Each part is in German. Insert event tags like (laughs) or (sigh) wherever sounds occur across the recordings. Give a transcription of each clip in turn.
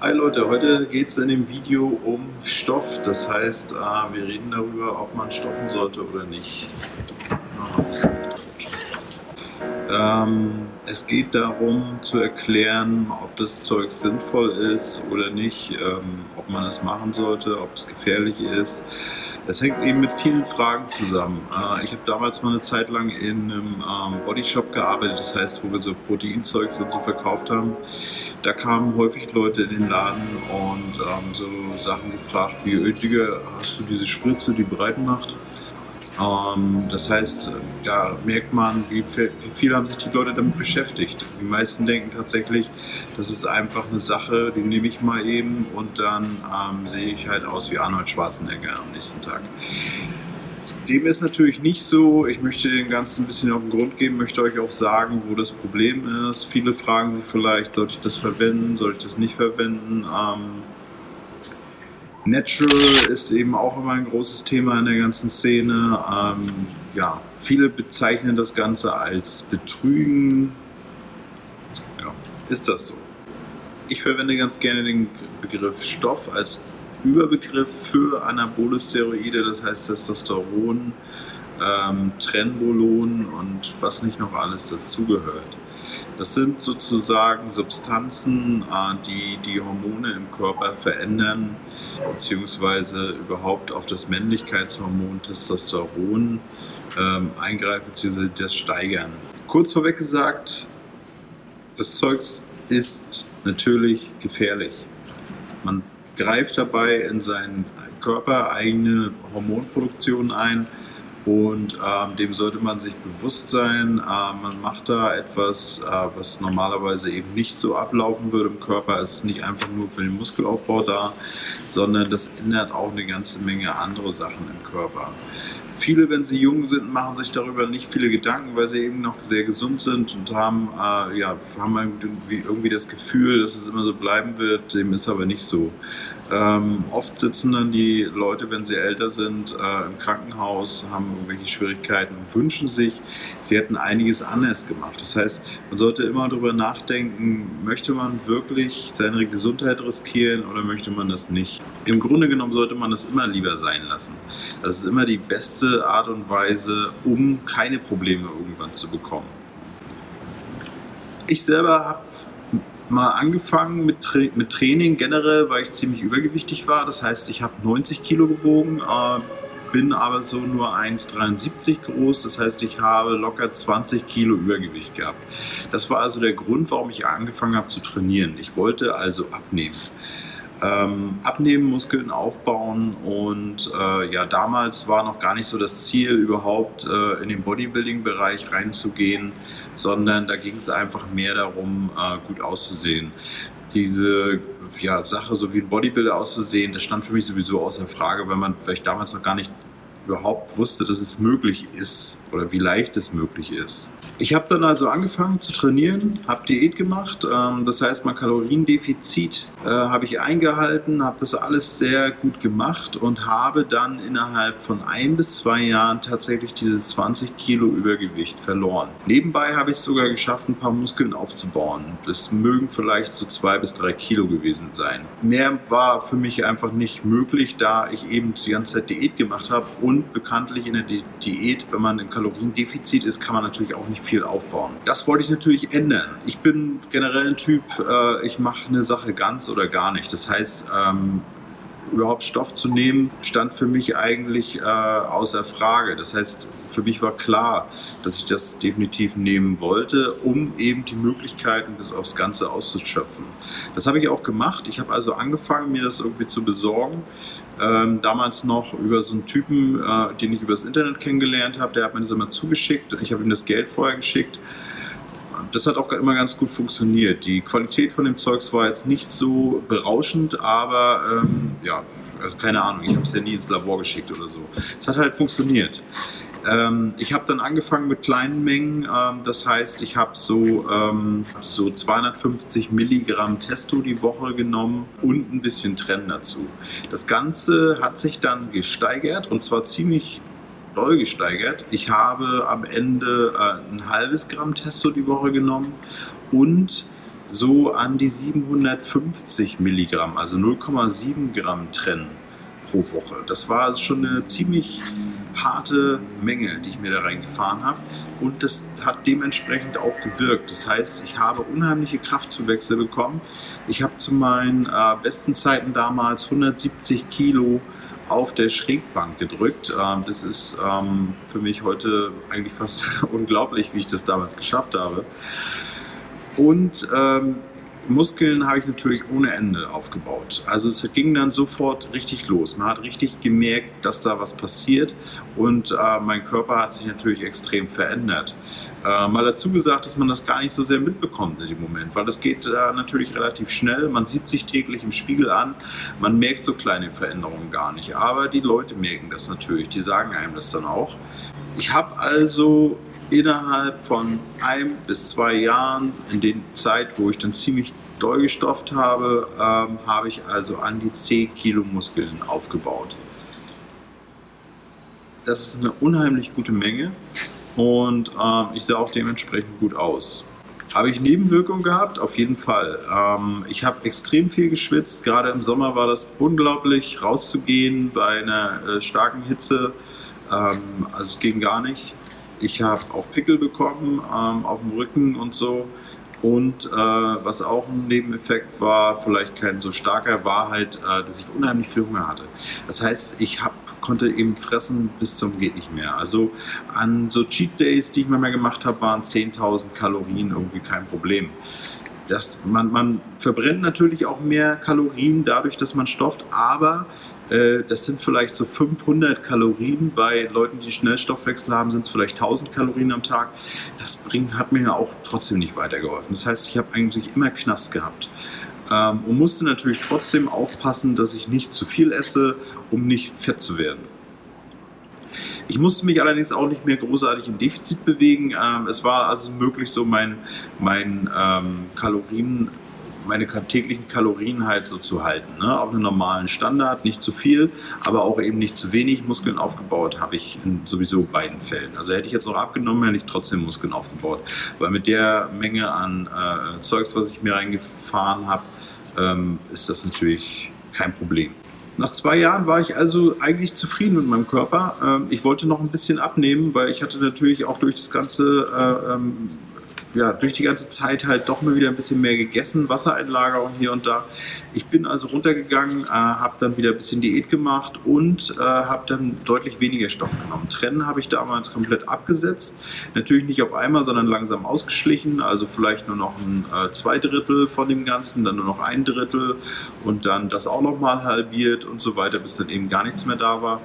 Hi Leute, heute geht es in dem Video um Stoff. Das heißt, äh, wir reden darüber, ob man stoffen sollte oder nicht. Ähm, es geht darum zu erklären, ob das Zeug sinnvoll ist oder nicht, ähm, ob man es machen sollte, ob es gefährlich ist. Es hängt eben mit vielen Fragen zusammen. Äh, ich habe damals mal eine Zeit lang in einem ähm, Bodyshop gearbeitet, das heißt, wo wir so Proteinzeugs und so verkauft haben. Da kamen häufig Leute in den Laden und ähm, so Sachen gefragt wie, Digga, hast du diese Spritze, die breit macht? Ähm, das heißt, da merkt man, wie viel, wie viel, haben sich die Leute damit beschäftigt. Die meisten denken tatsächlich, das ist einfach eine Sache, die nehme ich mal eben und dann ähm, sehe ich halt aus wie Arnold Schwarzenegger am nächsten Tag. Dem ist natürlich nicht so. Ich möchte dem Ganzen ein bisschen auf den Grund geben, möchte euch auch sagen, wo das Problem ist. Viele fragen sich vielleicht, sollte ich das verwenden, sollte ich das nicht verwenden? Ähm, Natural ist eben auch immer ein großes Thema in der ganzen Szene. Ähm, ja, viele bezeichnen das Ganze als Betrügen. Ja, ist das so? Ich verwende ganz gerne den Begriff Stoff als Überbegriff für anabole Steroide, das heißt Testosteron, ähm, Trenbolon und was nicht noch alles dazugehört. Das sind sozusagen Substanzen, äh, die die Hormone im Körper verändern, beziehungsweise überhaupt auf das Männlichkeitshormon Testosteron ähm, eingreifen, beziehungsweise das steigern. Kurz vorweg gesagt, das Zeugs ist natürlich gefährlich. Man greift dabei in seinen Körper eigene Hormonproduktion ein und ähm, dem sollte man sich bewusst sein. Äh, man macht da etwas, äh, was normalerweise eben nicht so ablaufen würde im Körper. Es ist nicht einfach nur für den Muskelaufbau da, sondern das ändert auch eine ganze Menge andere Sachen im Körper. Viele, wenn sie jung sind, machen sich darüber nicht viele Gedanken, weil sie eben noch sehr gesund sind und haben, äh, ja, haben irgendwie, das Gefühl, dass es immer so bleiben wird. Dem ist aber nicht so. Ähm, oft sitzen dann die Leute, wenn sie älter sind, äh, im Krankenhaus, haben irgendwelche Schwierigkeiten und wünschen sich, sie hätten einiges anders gemacht. Das heißt, man sollte immer darüber nachdenken, möchte man wirklich seine Gesundheit riskieren oder möchte man das nicht? Im Grunde genommen sollte man das immer lieber sein lassen. Das ist immer die beste Art und Weise, um keine Probleme irgendwann zu bekommen. Ich selber habe mal angefangen mit, Tra mit Training generell, weil ich ziemlich übergewichtig war. Das heißt, ich habe 90 Kilo gewogen, äh, bin aber so nur 1,73 groß. Das heißt, ich habe locker 20 Kilo Übergewicht gehabt. Das war also der Grund, warum ich angefangen habe zu trainieren. Ich wollte also abnehmen ähm, abnehmen, Muskeln aufbauen und äh, ja, damals war noch gar nicht so das Ziel, überhaupt äh, in den Bodybuilding-Bereich reinzugehen, sondern da ging es einfach mehr darum, äh, gut auszusehen. Diese ja, Sache, so wie ein Bodybuilder auszusehen, das stand für mich sowieso außer Frage, weil man vielleicht damals noch gar nicht überhaupt wusste, dass es möglich ist oder wie leicht es möglich ist. Ich habe dann also angefangen zu trainieren, habe Diät gemacht. Ähm, das heißt, mein Kaloriendefizit äh, habe ich eingehalten, habe das alles sehr gut gemacht und habe dann innerhalb von ein bis zwei Jahren tatsächlich diese 20 Kilo Übergewicht verloren. Nebenbei habe ich es sogar geschafft, ein paar Muskeln aufzubauen. Das mögen vielleicht so zwei bis drei Kilo gewesen sein. Mehr war für mich einfach nicht möglich, da ich eben die ganze Zeit Diät gemacht habe und bekanntlich in der Diät, wenn man im Kaloriendefizit ist, kann man natürlich auch nicht viel aufbauen. Das wollte ich natürlich ändern. Ich bin generell ein Typ, äh, ich mache eine Sache ganz oder gar nicht. Das heißt, ähm, überhaupt Stoff zu nehmen, stand für mich eigentlich äh, außer Frage. Das heißt, für mich war klar, dass ich das definitiv nehmen wollte, um eben die Möglichkeiten bis aufs Ganze auszuschöpfen. Das habe ich auch gemacht. Ich habe also angefangen, mir das irgendwie zu besorgen. Ähm, damals noch über so einen Typen, äh, den ich übers Internet kennengelernt habe, der hat mir das immer zugeschickt. Ich habe ihm das Geld vorher geschickt das hat auch immer ganz gut funktioniert. Die Qualität von dem Zeugs war jetzt nicht so berauschend, aber ähm, ja, also keine Ahnung, ich habe es ja nie ins Labor geschickt oder so. Es hat halt funktioniert. Ähm, ich habe dann angefangen mit kleinen Mengen, ähm, das heißt, ich habe so, ähm, so 250 Milligramm Testo die Woche genommen und ein bisschen Trenn dazu. Das Ganze hat sich dann gesteigert und zwar ziemlich doll gesteigert. Ich habe am Ende äh, ein halbes Gramm Testo die Woche genommen und so an die 750 Milligramm, also 0,7 Gramm trennen pro Woche. Das war also schon eine ziemlich harte Menge, die ich mir da reingefahren habe. Und das hat dementsprechend auch gewirkt. Das heißt, ich habe unheimliche Kraftzuwächse bekommen. Ich habe zu meinen äh, besten Zeiten damals 170 Kilo auf der Schrägbank gedrückt. Ähm, das ist ähm, für mich heute eigentlich fast (laughs) unglaublich, wie ich das damals geschafft habe. Und ähm, Muskeln habe ich natürlich ohne Ende aufgebaut. Also es ging dann sofort richtig los. Man hat richtig gemerkt, dass da was passiert und äh, mein Körper hat sich natürlich extrem verändert. Äh, mal dazu gesagt, dass man das gar nicht so sehr mitbekommt in dem Moment, weil das geht äh, natürlich relativ schnell. Man sieht sich täglich im Spiegel an, man merkt so kleine Veränderungen gar nicht. Aber die Leute merken das natürlich, die sagen einem das dann auch. Ich habe also innerhalb von ein bis zwei Jahren, in der Zeit, wo ich dann ziemlich doll gestofft habe, ähm, habe ich also an die 10 Kilo Muskeln aufgebaut. Das ist eine unheimlich gute Menge und ähm, ich sah auch dementsprechend gut aus. Habe ich Nebenwirkungen gehabt? Auf jeden Fall. Ähm, ich habe extrem viel geschwitzt. Gerade im Sommer war das unglaublich, rauszugehen bei einer äh, starken Hitze. Ähm, also es ging gar nicht. Ich habe auch Pickel bekommen ähm, auf dem Rücken und so. Und äh, was auch ein Nebeneffekt war, vielleicht kein so starker, war halt, äh, dass ich unheimlich viel Hunger hatte. Das heißt, ich hab, konnte eben fressen bis zum geht nicht mehr. Also an so Cheat Days, die ich mal gemacht habe, waren 10.000 Kalorien irgendwie kein Problem. Das, man, man verbrennt natürlich auch mehr Kalorien dadurch, dass man stofft, aber äh, das sind vielleicht so 500 Kalorien. Bei Leuten, die Schnellstoffwechsel haben, sind es vielleicht 1000 Kalorien am Tag. Das bringt, hat mir ja auch trotzdem nicht weitergeholfen. Das heißt, ich habe eigentlich immer Knast gehabt. Ähm, und musste natürlich trotzdem aufpassen, dass ich nicht zu viel esse, um nicht fett zu werden. Ich musste mich allerdings auch nicht mehr großartig im Defizit bewegen. Ähm, es war also möglich, so mein, mein ähm, Kalorien meine täglichen Kalorien halt so zu halten. Ne? Auf einem normalen Standard, nicht zu viel, aber auch eben nicht zu wenig. Muskeln aufgebaut habe ich in sowieso beiden Fällen. Also hätte ich jetzt noch abgenommen, hätte ich trotzdem Muskeln aufgebaut. Weil mit der Menge an äh, Zeugs, was ich mir reingefahren habe, ähm, ist das natürlich kein Problem. Nach zwei Jahren war ich also eigentlich zufrieden mit meinem Körper. Ähm, ich wollte noch ein bisschen abnehmen, weil ich hatte natürlich auch durch das ganze äh, ähm, ja, durch die ganze Zeit halt doch mal wieder ein bisschen mehr gegessen, Wassereinlagerung hier und da. Ich bin also runtergegangen, äh, habe dann wieder ein bisschen Diät gemacht und äh, habe dann deutlich weniger Stoff genommen. Trennen habe ich damals komplett abgesetzt. Natürlich nicht auf einmal, sondern langsam ausgeschlichen. Also vielleicht nur noch ein äh, zwei von dem Ganzen, dann nur noch ein Drittel und dann das auch nochmal halbiert und so weiter, bis dann eben gar nichts mehr da war.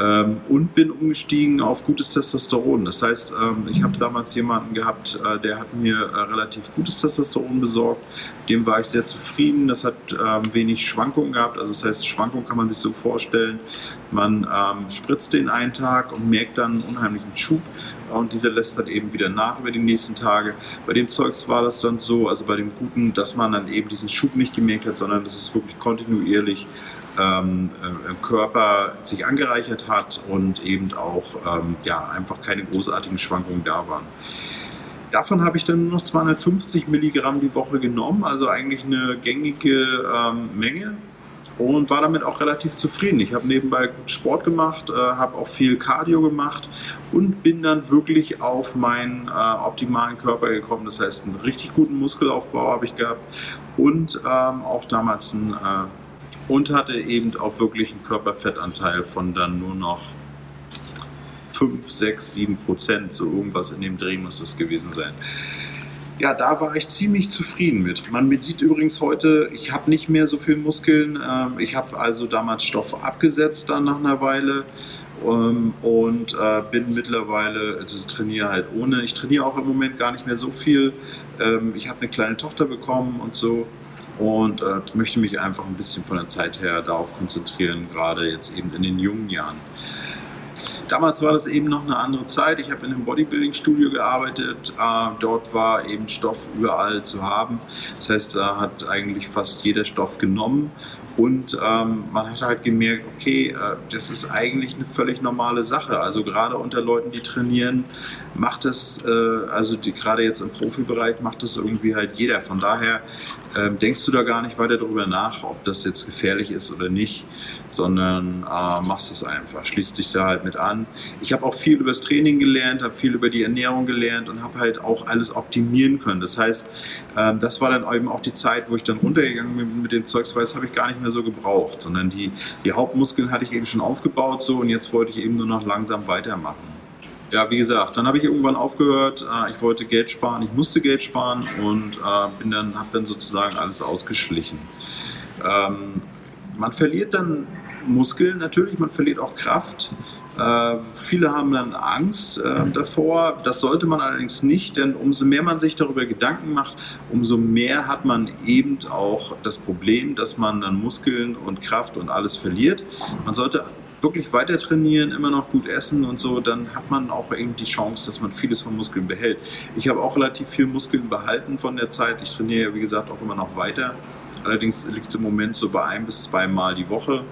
Ähm, und bin umgestiegen auf gutes Testosteron. Das heißt, ähm, ich habe damals jemanden gehabt, äh, der hat mir äh, relativ gutes Testosteron besorgt. Dem war ich sehr zufrieden. Das hat ähm, wenig Schwankungen gehabt. Also das heißt, Schwankungen kann man sich so vorstellen. Man ähm, spritzt den einen Tag und merkt dann einen unheimlichen Schub und dieser lässt dann eben wieder nach über die nächsten Tage. Bei dem Zeugs war das dann so, also bei dem Guten, dass man dann eben diesen Schub nicht gemerkt hat, sondern dass es wirklich kontinuierlich ähm, äh, Körper sich angereichert hat und eben auch ähm, ja, einfach keine großartigen Schwankungen da waren. Davon habe ich dann nur noch 250 Milligramm die Woche genommen, also eigentlich eine gängige ähm, Menge und war damit auch relativ zufrieden. Ich habe nebenbei gut Sport gemacht, äh, habe auch viel Cardio gemacht und bin dann wirklich auf meinen äh, optimalen Körper gekommen. Das heißt, einen richtig guten Muskelaufbau habe ich gehabt und ähm, auch damals einen äh, und hatte eben auch wirklich einen Körperfettanteil von dann nur noch 5, 6, 7 Prozent, so irgendwas in dem Dreh muss es gewesen sein. Ja, da war ich ziemlich zufrieden mit. Man sieht übrigens heute, ich habe nicht mehr so viel Muskeln. Ähm, ich habe also damals Stoff abgesetzt dann nach einer Weile ähm, und äh, bin mittlerweile, also trainiere halt ohne. Ich trainiere auch im Moment gar nicht mehr so viel. Ähm, ich habe eine kleine Tochter bekommen und so und äh, möchte mich einfach ein bisschen von der Zeit her darauf konzentrieren, gerade jetzt eben in den jungen Jahren. Damals war das eben noch eine andere Zeit. Ich habe in einem Bodybuilding-Studio gearbeitet. Äh, dort war eben Stoff überall zu haben. Das heißt, da hat eigentlich fast jeder Stoff genommen. Und ähm, man hat halt gemerkt, okay, äh, das ist eigentlich eine völlig normale Sache. Also gerade unter Leuten, die trainieren, macht das, äh, also die, gerade jetzt im Profibereich, macht das irgendwie halt jeder. Von daher ähm, denkst du da gar nicht weiter darüber nach, ob das jetzt gefährlich ist oder nicht, sondern äh, machst es einfach, schließt dich da halt mit an. Ich habe auch viel über das Training gelernt, habe viel über die Ernährung gelernt und habe halt auch alles optimieren können. Das heißt, ähm, das war dann eben auch die Zeit, wo ich dann runtergegangen bin mit dem Zeugs, weil das habe ich gar nicht mehr so gebraucht, sondern die, die Hauptmuskeln hatte ich eben schon aufgebaut so und jetzt wollte ich eben nur noch langsam weitermachen ja, wie gesagt, dann habe ich irgendwann aufgehört. Äh, ich wollte Geld sparen, ich musste Geld sparen und äh, bin dann, habe dann sozusagen alles ausgeschlichen. Ähm, man verliert dann Muskeln natürlich, man verliert auch Kraft. Äh, viele haben dann Angst äh, davor. Das sollte man allerdings nicht, denn umso mehr man sich darüber Gedanken macht, umso mehr hat man eben auch das Problem, dass man dann Muskeln und Kraft und alles verliert. Man sollte wirklich weiter trainieren, immer noch gut essen und so, dann hat man auch eben die Chance, dass man vieles von Muskeln behält. Ich habe auch relativ viel Muskeln behalten von der Zeit. Ich trainiere ja, wie gesagt, auch immer noch weiter. Allerdings liegt es im Moment so bei ein bis zweimal die Woche.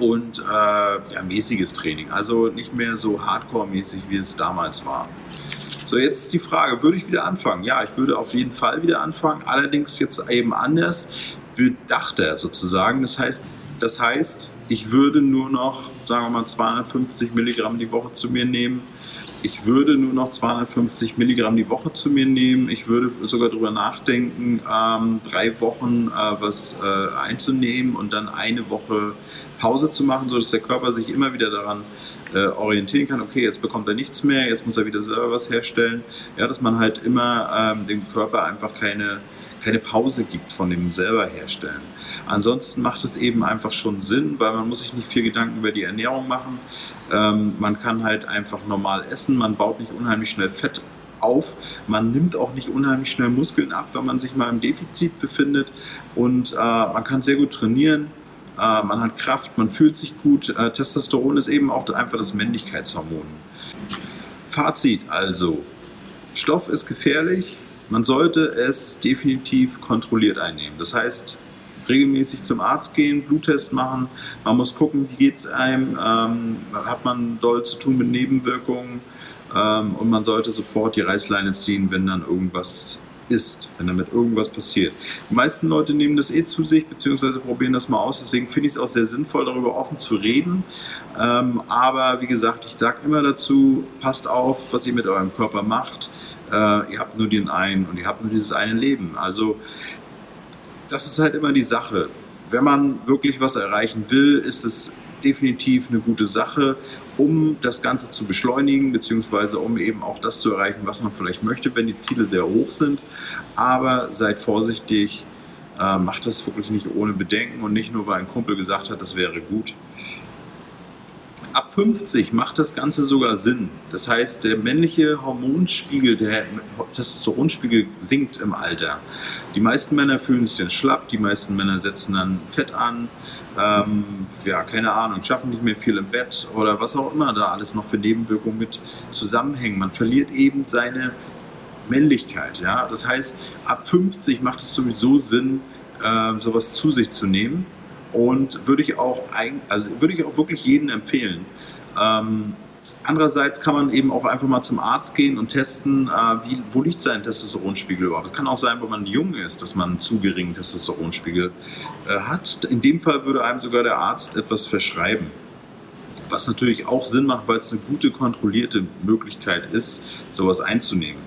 Und äh, ja, mäßiges Training. Also nicht mehr so hardcore-mäßig, wie es damals war. So, jetzt ist die Frage, würde ich wieder anfangen? Ja, ich würde auf jeden Fall wieder anfangen. Allerdings jetzt eben anders, bedachter sozusagen. Das heißt, das heißt, ich würde nur noch, sagen wir mal, 250 Milligramm die Woche zu mir nehmen. Ich würde nur noch 250 Milligramm die Woche zu mir nehmen. Ich würde sogar darüber nachdenken, ähm, drei Wochen äh, was äh, einzunehmen und dann eine Woche Pause zu machen, sodass der Körper sich immer wieder daran äh, orientieren kann. Okay, jetzt bekommt er nichts mehr, jetzt muss er wieder selber was herstellen. Ja, dass man halt immer ähm, dem Körper einfach keine, keine Pause gibt von dem selber herstellen. Ansonsten macht es eben einfach schon Sinn, weil man muss sich nicht viel Gedanken über die Ernährung machen. Ähm, man kann halt einfach normal essen, man baut nicht unheimlich schnell Fett auf. Man nimmt auch nicht unheimlich schnell Muskeln ab, wenn man sich mal im Defizit befindet. Und äh, man kann sehr gut trainieren. Äh, man hat Kraft, man fühlt sich gut. Äh, Testosteron ist eben auch einfach das Männlichkeitshormon. Fazit also. Stoff ist gefährlich. Man sollte es definitiv kontrolliert einnehmen. Das heißt, regelmäßig zum Arzt gehen, Bluttest machen. Man muss gucken, wie geht es einem, ähm, hat man doll zu tun mit Nebenwirkungen ähm, und man sollte sofort die Reißleine ziehen, wenn dann irgendwas ist, wenn damit irgendwas passiert. Die meisten Leute nehmen das eh zu sich, beziehungsweise probieren das mal aus. Deswegen finde ich es auch sehr sinnvoll, darüber offen zu reden. Ähm, aber wie gesagt, ich sage immer dazu, passt auf, was ihr mit eurem Körper macht. Äh, ihr habt nur den einen und ihr habt nur dieses eine Leben. Also das ist halt immer die Sache. Wenn man wirklich was erreichen will, ist es definitiv eine gute Sache, um das Ganze zu beschleunigen, beziehungsweise um eben auch das zu erreichen, was man vielleicht möchte, wenn die Ziele sehr hoch sind. Aber seid vorsichtig, äh, macht das wirklich nicht ohne Bedenken und nicht nur, weil ein Kumpel gesagt hat, das wäre gut ab 50 macht das Ganze sogar Sinn. Das heißt, der männliche Hormonspiegel, der Testosteronspiegel sinkt im Alter. Die meisten Männer fühlen sich dann schlapp, die meisten Männer setzen dann Fett an, ähm, ja, keine Ahnung, schaffen nicht mehr viel im Bett oder was auch immer da alles noch für Nebenwirkungen mit zusammenhängen. Man verliert eben seine Männlichkeit. Ja? Das heißt, ab 50 macht es sowieso Sinn, äh, sowas zu sich zu nehmen und würde ich auch, ein, also würde ich auch wirklich jedem empfehlen. Ähm, andererseits kann man eben auch einfach mal zum Arzt gehen und testen, äh, wie, wo liegt sein Testosteronspiegel überhaupt. Es kann auch sein, wenn man jung ist, dass man einen zu geringen Testosteronspiegel äh, hat. In dem Fall würde einem sogar der Arzt etwas verschreiben. Was natürlich auch Sinn macht, weil es eine gute, kontrollierte Möglichkeit ist, sowas einzunehmen.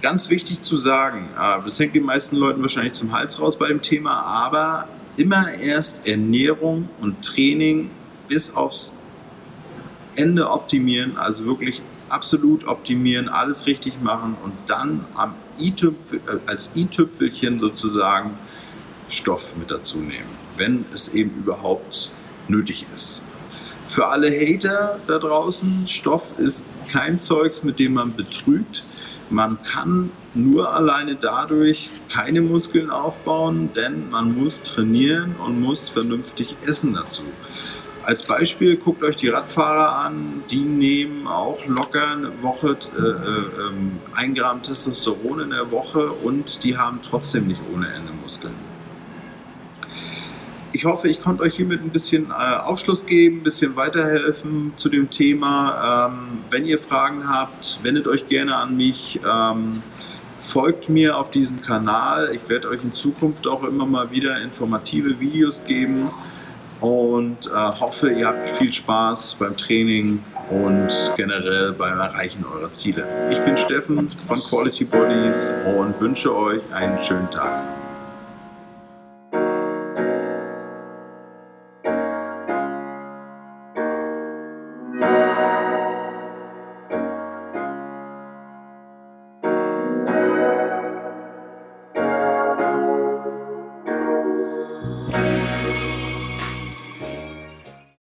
Ganz wichtig zu sagen, äh, das hängt den meisten Leuten wahrscheinlich zum Hals raus bei dem Thema, aber immer erst Ernährung und Training bis aufs Ende optimieren, also wirklich absolut optimieren, alles richtig machen und dann am I äh, als i-Tüpfelchen sozusagen Stoff mit dazu nehmen, wenn es eben überhaupt nötig ist. Für alle Hater da draußen, Stoff ist kein Zeugs, mit dem man betrügt. Man kann nur alleine dadurch keine Muskeln aufbauen, denn man muss trainieren und muss vernünftig essen dazu. Als Beispiel guckt euch die Radfahrer an, die nehmen auch locker eine Woche äh, äh, ähm, ein Gramm Testosteron in der Woche und die haben trotzdem nicht ohne Ende Muskeln. Ich hoffe, ich konnte euch hiermit ein bisschen äh, Aufschluss geben, ein bisschen weiterhelfen zu dem Thema. Ähm, wenn ihr Fragen habt, wendet euch gerne an mich. Ähm, folgt mir auf diesem Kanal. Ich werde euch in Zukunft auch immer mal wieder informative Videos geben und äh, hoffe, ihr habt viel Spaß beim Training und generell beim Erreichen eurer Ziele. Ich bin Steffen von Quality Bodies und wünsche euch einen schönen Tag.